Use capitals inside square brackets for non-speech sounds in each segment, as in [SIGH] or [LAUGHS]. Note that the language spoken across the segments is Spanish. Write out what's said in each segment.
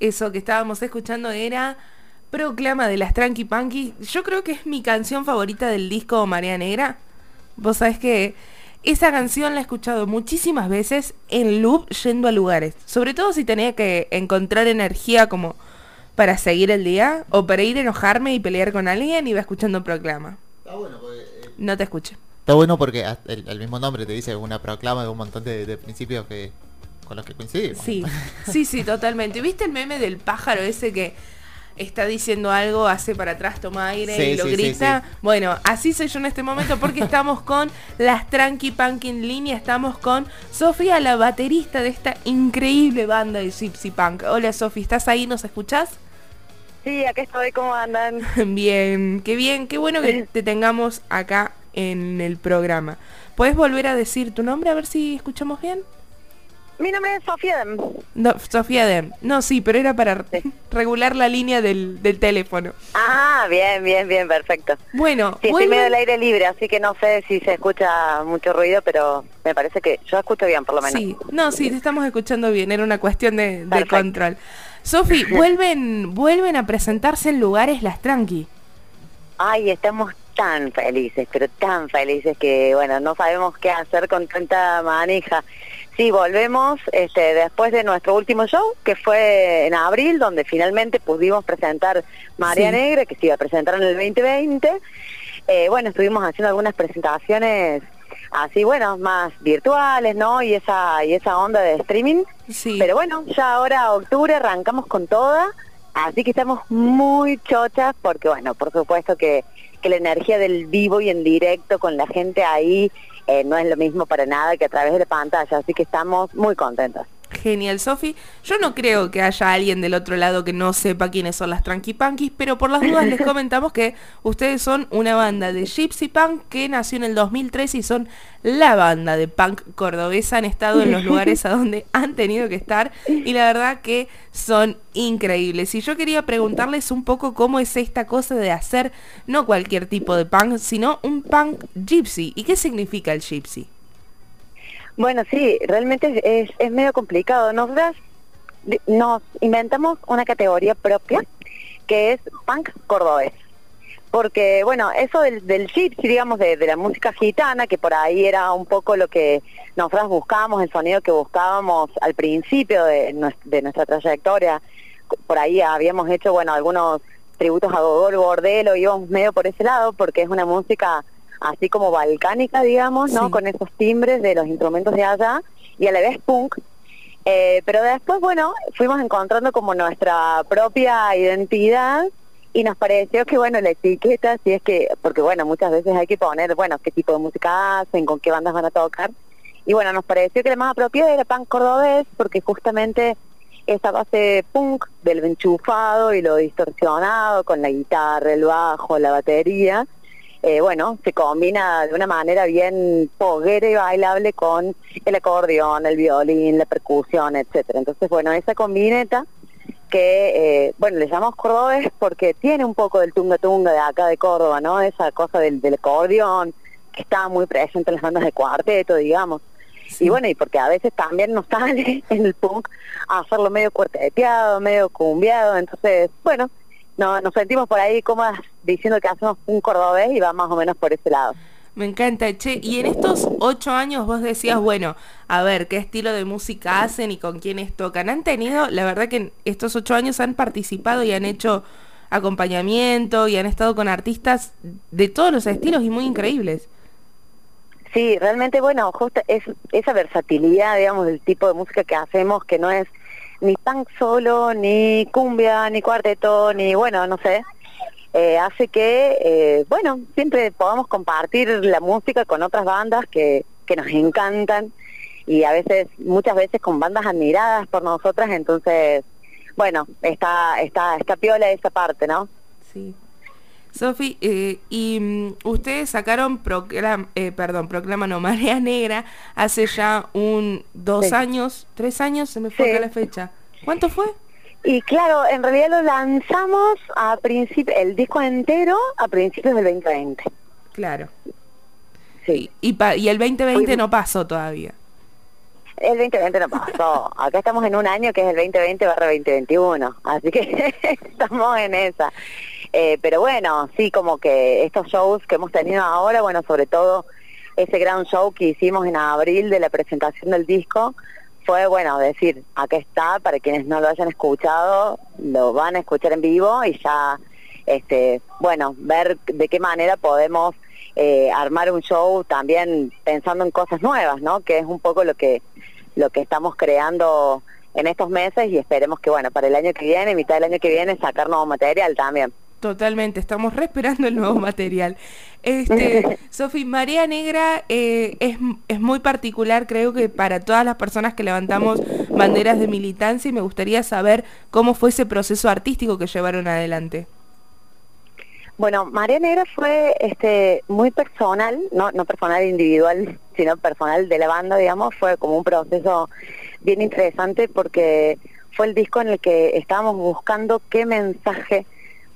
Eso que estábamos escuchando era Proclama de las Tranqui Punky. Yo creo que es mi canción favorita del disco María Negra. Vos sabés que esa canción la he escuchado muchísimas veces en loop yendo a lugares. Sobre todo si tenía que encontrar energía como para seguir el día o para ir a enojarme y pelear con alguien iba escuchando Proclama. Está bueno porque... eh, No te escuché. Está bueno porque el, el mismo nombre te dice una proclama de un montón de, de principios que con los que coincidimos. Sí, [LAUGHS] sí, sí, totalmente. ¿Viste el meme del pájaro ese que está diciendo algo, hace para atrás, toma aire Sí, y lo sí, grita? sí. Bueno, así soy yo en este momento porque [LAUGHS] estamos con las Tranqui Punk en línea, estamos con Sofía, la baterista de esta increíble banda de Gypsy Punk. Hola Sofía, ¿estás ahí? ¿Nos escuchás? Sí, acá estoy, ¿cómo andan? [LAUGHS] Bien, qué bien, qué bueno que te tengamos acá en el programa. ¿Puedes volver a decir tu nombre a ver si escuchamos bien? Mi nombre es Sofía Dem. No, Sofía Dem. No, sí, pero era para Sí. regular la línea del, del teléfono. Ah, bien, bien, bien, perfecto. Bueno, Sí, estoy medio al aire libre, así que no sé si se escucha mucho ruido, pero me parece que yo escucho bien, por lo menos. Sí, no, sí, te estamos escuchando bien, era una cuestión de, de control. Sofi, [LAUGHS] vuelven, vuelven a presentarse en lugares las tranqui. Ay, estamos tan felices, pero tan felices que, bueno, no sabemos qué hacer con tanta manija. Sí, volvemos este, después de nuestro último show, que fue en abril, donde finalmente pudimos presentar María Sí. Negra, que se iba a presentar en el 2020. Eh, bueno, estuvimos haciendo algunas presentaciones así, bueno, más virtuales, ¿no? Y esa, y esa onda de streaming. Sí. Pero bueno, ya ahora octubre arrancamos con toda, así que estamos muy chochas porque bueno, por supuesto que, que la energía del vivo y en directo con la gente ahí eh, no es lo mismo para nada que a través de la pantalla, así que estamos muy contentos. Genial, Sofi. Yo no creo que haya alguien del otro lado que no sepa quiénes son las Tranqui Punkies, pero por las dudas les [LAUGHS] comentamos que ustedes son una banda de Gypsy Punk que nació en el 2003 y son la banda de punk cordobesa. Han estado en los lugares a donde [LAUGHS] han tenido que estar y la verdad que son increíbles. Y yo quería preguntarles un poco cómo es esta cosa de hacer no cualquier tipo de punk, sino un punk gypsy. ¿Y qué significa el gypsy? Bueno, sí, realmente es, es medio complicado. Nosotras nos inventamos una categoría propia que es punk cordobés. Porque, bueno, eso del, del gypsy, digamos, de, de la música gitana, que por ahí era un poco lo que nosotras buscábamos, el sonido que buscábamos al principio de, de nuestra trayectoria. Por ahí habíamos hecho, bueno, algunos tributos a Gogol Bordelo, íbamos medio por ese lado, porque es una música así como balcánica, digamos, ¿no? Sí. Con esos timbres de los instrumentos de allá, y a la vez punk. Eh, pero después, bueno, fuimos encontrando como nuestra propia identidad y nos pareció que, bueno, la etiqueta, si es que, porque, bueno, muchas veces hay que poner, bueno, qué tipo de música hacen, con qué bandas van a tocar. Y bueno, nos pareció que la más apropiada era punk cordobés, porque justamente esa base punk del enchufado y lo distorsionado con la guitarra, el bajo, la batería, eh, bueno, se combina de una manera bien poguera y bailable con el acordeón, el violín, la percusión, etcétera. Entonces, bueno, esa combineta que, eh, bueno, le llamamos cordobés porque tiene un poco del tunga tunga de acá de Córdoba, ¿no? Esa cosa del, del acordeón que está muy presente en las bandas de cuarteto, digamos. Y bueno, y porque a veces también nos sale en [LAUGHS] el punk hacerlo medio cuarteteado, medio cumbiado, entonces, bueno, no, nos sentimos por ahí cómodas diciendo que hacemos un cordobés y va más o menos por ese lado. Me encanta, che. Y en estos ocho años vos decías, bueno, a ver, ¿qué estilo de música hacen y con quiénes tocan? Han tenido, la verdad que en estos ocho años han participado y han hecho acompañamiento y han estado con artistas de todos los estilos y muy increíbles. Sí, realmente, bueno, justo es, esa versatilidad, digamos, del tipo de música que hacemos, que no es ni punk solo, ni cumbia, ni cuarteto, ni, bueno, no sé, eh, hace que, eh, bueno, siempre podamos compartir la música con otras bandas que, que nos encantan y a veces, muchas veces con bandas admiradas por nosotras, entonces, bueno, está, está, está piola esa parte, ¿no? Sí. Sofi, eh, y mm, ustedes sacaron Proclam, eh, perdón, Proclama no, Marea Negra hace ya un dos Sí. años, tres años, se me fue Sí. acá la fecha. ¿Cuánto fue? Y claro, en realidad lo lanzamos a principio, el disco entero a principios del 2020. Claro. Sí. Y, pa- y el 2020 Fuimos- no pasó todavía. El 2020 no pasó. Acá estamos en un año que es el 2020 barra 2021. Así que [LAUGHS] estamos en esa. Eh, pero bueno, sí, como que estos shows que hemos tenido ahora, bueno, sobre todo ese gran show que hicimos en abril de la presentación del disco, fue, bueno, decir, acá está, para quienes no lo hayan escuchado, lo van a escuchar en vivo y ya, este, bueno, ver de qué manera podemos eh, armar un show también pensando en cosas nuevas, ¿no? Que es un poco lo que, lo que estamos creando en estos meses y esperemos que, bueno, para el año que viene, mitad del año que viene, sacar nuevo material también. Totalmente, estamos respirando el nuevo material. Este, [LAUGHS] Sofi, María Negra eh, es, es, muy particular, creo que para todas las personas que levantamos banderas de militancia y me gustaría saber cómo fue ese proceso artístico que llevaron adelante. Bueno, María Negra fue este, muy personal, no, no personal individual, sino personal de la banda, digamos, fue como un proceso bien interesante porque fue el disco en el que estábamos buscando qué mensaje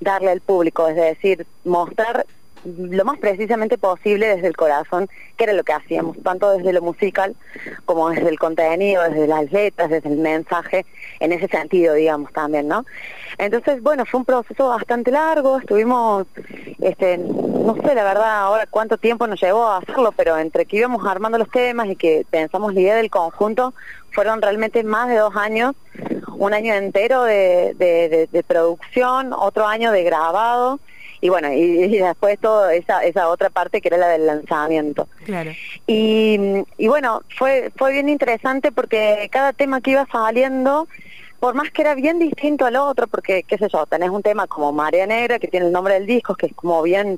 darle al público, es decir, mostrar lo más precisamente posible desde el corazón, que era lo que hacíamos, tanto desde lo musical como desde el contenido, desde las letras, desde el mensaje, en ese sentido, digamos, también, ¿no? Entonces, bueno, fue un proceso bastante largo, estuvimos, este, no sé la verdad ahora cuánto tiempo nos llevó a hacerlo, pero entre que íbamos armando los temas y que pensamos la idea del conjunto, fueron realmente más de dos años, un año entero de, de producción, otro año de grabado, y bueno, y, después todo esa, esa otra parte que era la del lanzamiento. Claro. Y, y bueno, fue, fue bien interesante porque cada tema que iba saliendo, por más que era bien distinto al otro, porque, qué sé yo, tenés un tema como Marea Negra, que tiene el nombre del disco, que es como bien,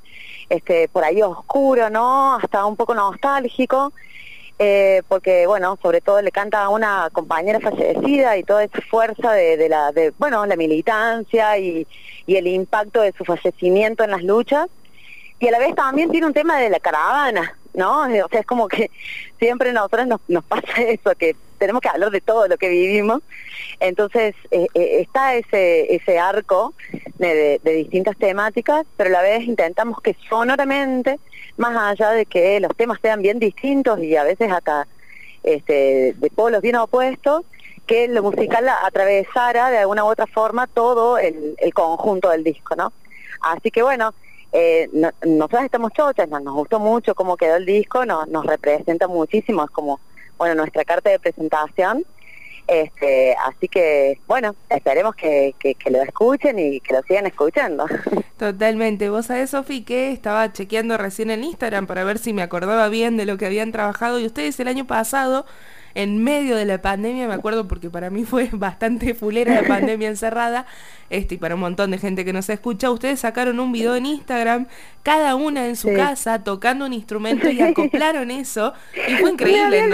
este, por ahí oscuro, ¿no? Hasta un poco nostálgico. Eh, porque bueno, sobre todo le canta a una compañera fallecida y toda esa fuerza de, la, de, bueno, la militancia y, y, el impacto de su fallecimiento en las luchas. Y a la vez también tiene un tema de la caravana, ¿no? O sea, es como que siempre a nosotros nos, nos pasa [LAUGHS] eso, que tenemos que hablar de todo lo que vivimos. Entonces eh, eh, está ese, ese arco de, de, distintas temáticas, pero a la vez intentamos que sonoramente, más allá de que los temas sean bien distintos y a veces hasta este, de polos bien opuestos, que lo musical atravesara de alguna u otra forma todo el, conjunto del disco, ¿no? Así que bueno, eh, nosotros estamos chochas, nos, gustó mucho cómo quedó el disco, nos, nos representa muchísimo, es como bueno, nuestra carta de presentación. Este, así que, bueno, esperemos que, que, lo escuchen y que lo sigan escuchando. [LAUGHS] Totalmente. Vos sabés, Sofi, que estaba chequeando recién en Instagram para ver si me acordaba bien de lo que habían trabajado y ustedes el año pasado en medio de la pandemia, me acuerdo porque para mí fue [LAUGHS] bastante fulera la pandemia encerrada, este, y para un montón de gente que nos escucha, ustedes sacaron un video en Instagram, cada una en su casa, tocando un instrumento y [LAUGHS] acoplaron eso, y fue increíble.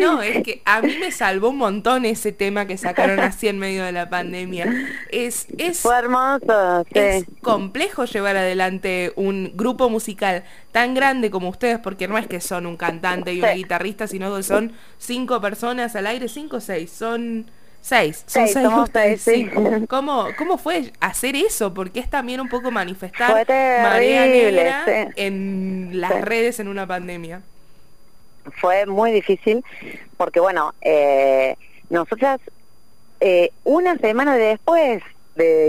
No, es que a mí me salvó un montón ese tema que sacaron así en medio de la pandemia. Es, es, fue hermoso, es complejo llevar adelante un grupo musical tan grande como ustedes, porque no es que son un cantante y una guitarrista, sino que son cinco personas al aire, cinco o seis, son seis, son seis, ustedes, sí. ¿Cómo, ¿Cómo fue hacer eso? Porque es también un poco manifestar María Negra en las redes en una pandemia. Fue muy difícil porque, bueno, eh, nosotras eh, una semana después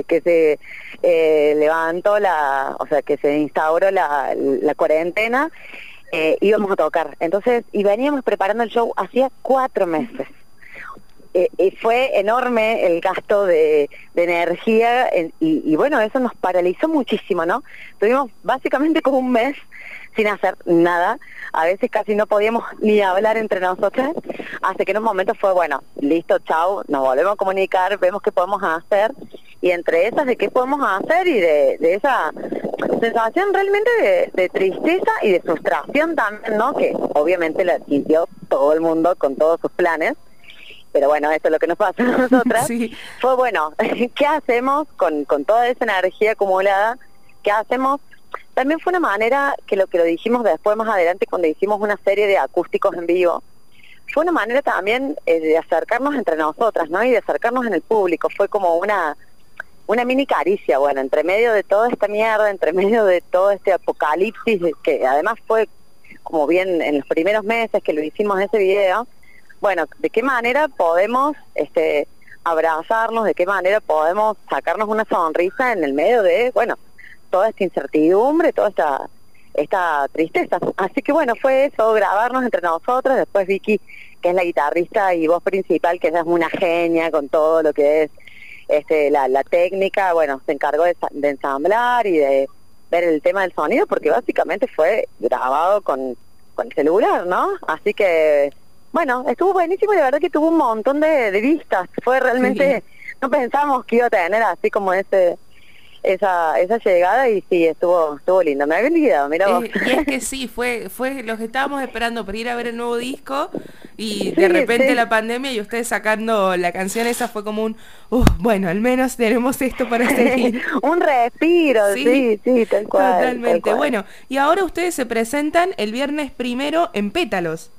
que se eh, levantó la, o sea, que se instauró la, la cuarentena, eh, íbamos a tocar. Entonces, y veníamos preparando el show hacía cuatro meses. Eh, fue enorme el gasto de, energía y, y, bueno, eso nos paralizó muchísimo, ¿no? Tuvimos básicamente como un mes sin hacer nada, a veces casi no podíamos ni hablar entre nosotras, hasta que en un momento fue, bueno, listo, chao, nos volvemos a comunicar, vemos qué podemos hacer y entre esas de qué podemos hacer y de, esa sensación realmente de, tristeza y de frustración también, ¿no? Que obviamente la sintió todo el mundo con todos sus planes, pero bueno, esto es lo que nos pasa a [LAUGHS] nosotras. Fue bueno, [LAUGHS] ¿qué hacemos con, con toda esa energía acumulada? ¿Qué hacemos? También fue una manera que lo que lo dijimos después más adelante cuando hicimos una serie de acústicos en vivo, fue una manera también eh, de acercarnos entre nosotras, ¿no? Y de acercarnos en el público. Fue como una una mini caricia, bueno, entre medio de toda esta mierda, entre medio de todo este apocalipsis, que además fue como bien en los primeros meses que lo hicimos ese video, bueno, de qué manera podemos este, abrazarnos, de qué manera podemos sacarnos una sonrisa en el medio de, bueno, toda esta incertidumbre, toda esta, esta tristeza. Así que bueno, fue eso, grabarnos entre nosotros, después Vicky, que es la guitarrista y voz principal, que es una genia con todo lo que es este, la, la técnica, bueno, se encargó de, de ensamblar y de ver el tema del sonido, porque básicamente fue grabado con, con el celular, ¿no? Así que bueno, estuvo buenísimo y la verdad que tuvo un montón de, vistas. Fue realmente, no pensamos que iba a tener así como ese esa esa llegada y sí, estuvo estuvo lindo. Me había olvidado, mira vos. y es que sí, fue fue los que estábamos esperando para ir a ver el nuevo disco y de repente la pandemia y ustedes sacando la canción esa fue como un, bueno, al menos tenemos esto para seguir. [LAUGHS] un respiro, sí, sí, tal cual. Totalmente. Bueno, y ahora ustedes se presentan el viernes primero en Pétalos.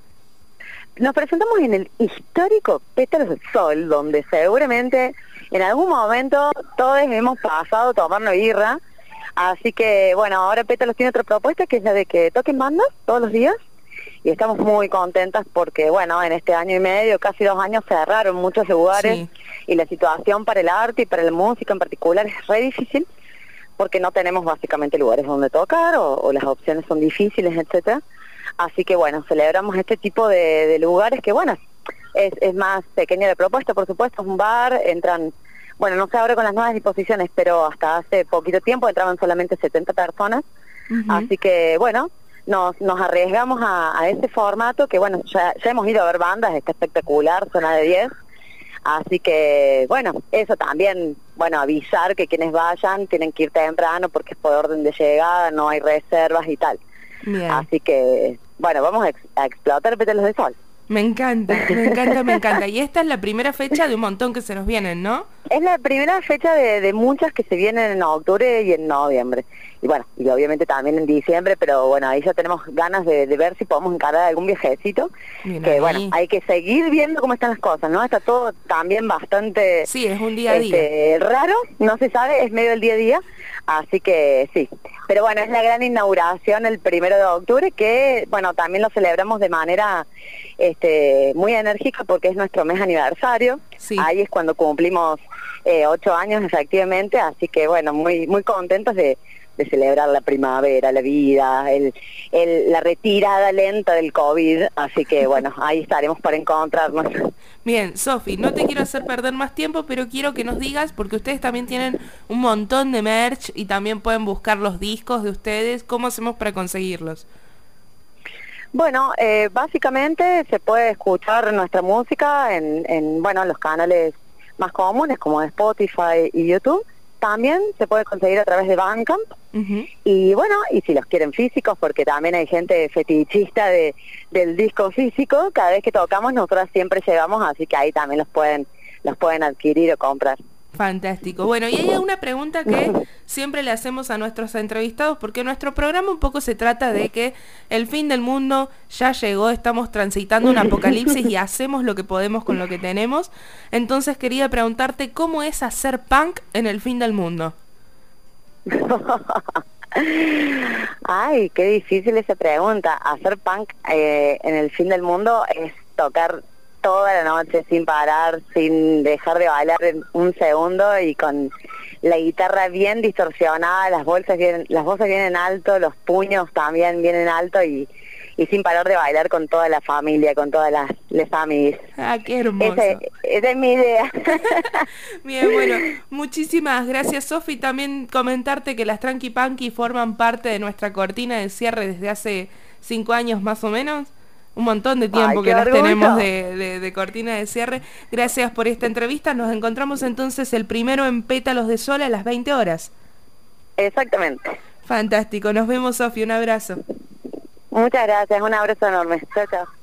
Nos presentamos en el histórico Pétalos del Sol, donde seguramente en algún momento todos hemos pasado una birra. Así que, bueno, ahora Pétalos tiene otra propuesta que es la de que toquen bandas todos los días. Y estamos muy contentas porque, bueno, en este año y medio, casi dos años, cerraron muchos lugares y la situación para el arte y para la música en particular es re difícil porque no tenemos básicamente lugares donde tocar o, o las opciones son difíciles, etcétera. Así que bueno, celebramos este tipo de, lugares que bueno, es, es más pequeña de propuesta, por supuesto, es un bar, entran, bueno, no sé ahora con las nuevas disposiciones, pero hasta hace poquito tiempo entraban solamente 70 personas, así que bueno, nos, nos arriesgamos a, ese formato que bueno, ya, ya hemos ido a ver bandas, está espectacular, zona de 10, así que bueno, eso también, bueno, avisar que quienes vayan tienen que ir temprano porque es por orden de llegada, no hay reservas y tal. Así que, bueno, vamos a, explotar pétalos de sol. Me encanta, me encanta, me encanta. [LAUGHS] Y esta es la primera fecha de un montón que se nos vienen, ¿no? Es la primera fecha de, muchas que se vienen en octubre y en noviembre. Y bueno, y obviamente también en diciembre, pero bueno, ahí ya tenemos ganas de, ver si podemos encarar algún viajecito. que bueno, hay que seguir viendo cómo están las cosas, ¿no? Está todo también bastante... Sí, es un día a día. Este, raro, no se sabe, es medio del día a día. Así que sí, pero bueno, es la gran inauguración el primero de octubre que, bueno, también lo celebramos de manera este, muy enérgica porque es nuestro mes aniversario. Ahí es cuando cumplimos eh, ocho años efectivamente, así que bueno, muy, muy contentos de, de celebrar la primavera, la vida, el, la retirada lenta del COVID. Así que bueno, [LAUGHS] ahí estaremos para encontrarnos. Bien, Sofi, no te quiero hacer perder más tiempo, pero quiero que nos digas, porque ustedes también tienen un montón de merch y también pueden buscar los discos de ustedes. ¿Cómo hacemos para conseguirlos? Bueno, eh, básicamente se puede escuchar nuestra música en, en bueno, los canales más comunes como Spotify y YouTube también se puede conseguir a través de Bandcamp. Y bueno, y si los quieren físicos, porque también hay gente fetichista de, del disco físico, cada vez que tocamos nosotros siempre llevamos, así que ahí también los pueden, los pueden adquirir o comprar. Fantástico. Bueno, y hay una pregunta que siempre le hacemos a nuestros entrevistados, porque nuestro programa un poco se trata de que el fin del mundo ya llegó, estamos transitando un apocalipsis y hacemos lo que podemos con lo que tenemos. Entonces quería preguntarte, ¿cómo es hacer punk en el fin del mundo? [LAUGHS] Ay, qué difícil esa pregunta. Hacer punk eh, en el fin del mundo es tocar toda la noche sin parar, sin dejar de bailar un segundo y con la guitarra bien distorsionada, las bolsas vienen, las voces vienen alto, los puños también vienen alto y, y sin parar de bailar con toda la familia, con todas las les Ah, qué hermoso. esa es mi idea. [LAUGHS] Bien, bueno, muchísimas gracias Sofi. También comentarte que las Tranqui Punky forman parte de nuestra cortina de cierre desde hace cinco años más o menos un montón de tiempo que las tenemos de, cortina de cierre. Gracias por esta entrevista. Nos encontramos entonces el primero en Pétalos de Sol a las 20 horas. Exactamente. Fantástico. Nos vemos, Sofía. Un abrazo. Muchas gracias. Un abrazo enorme. Chao, chao.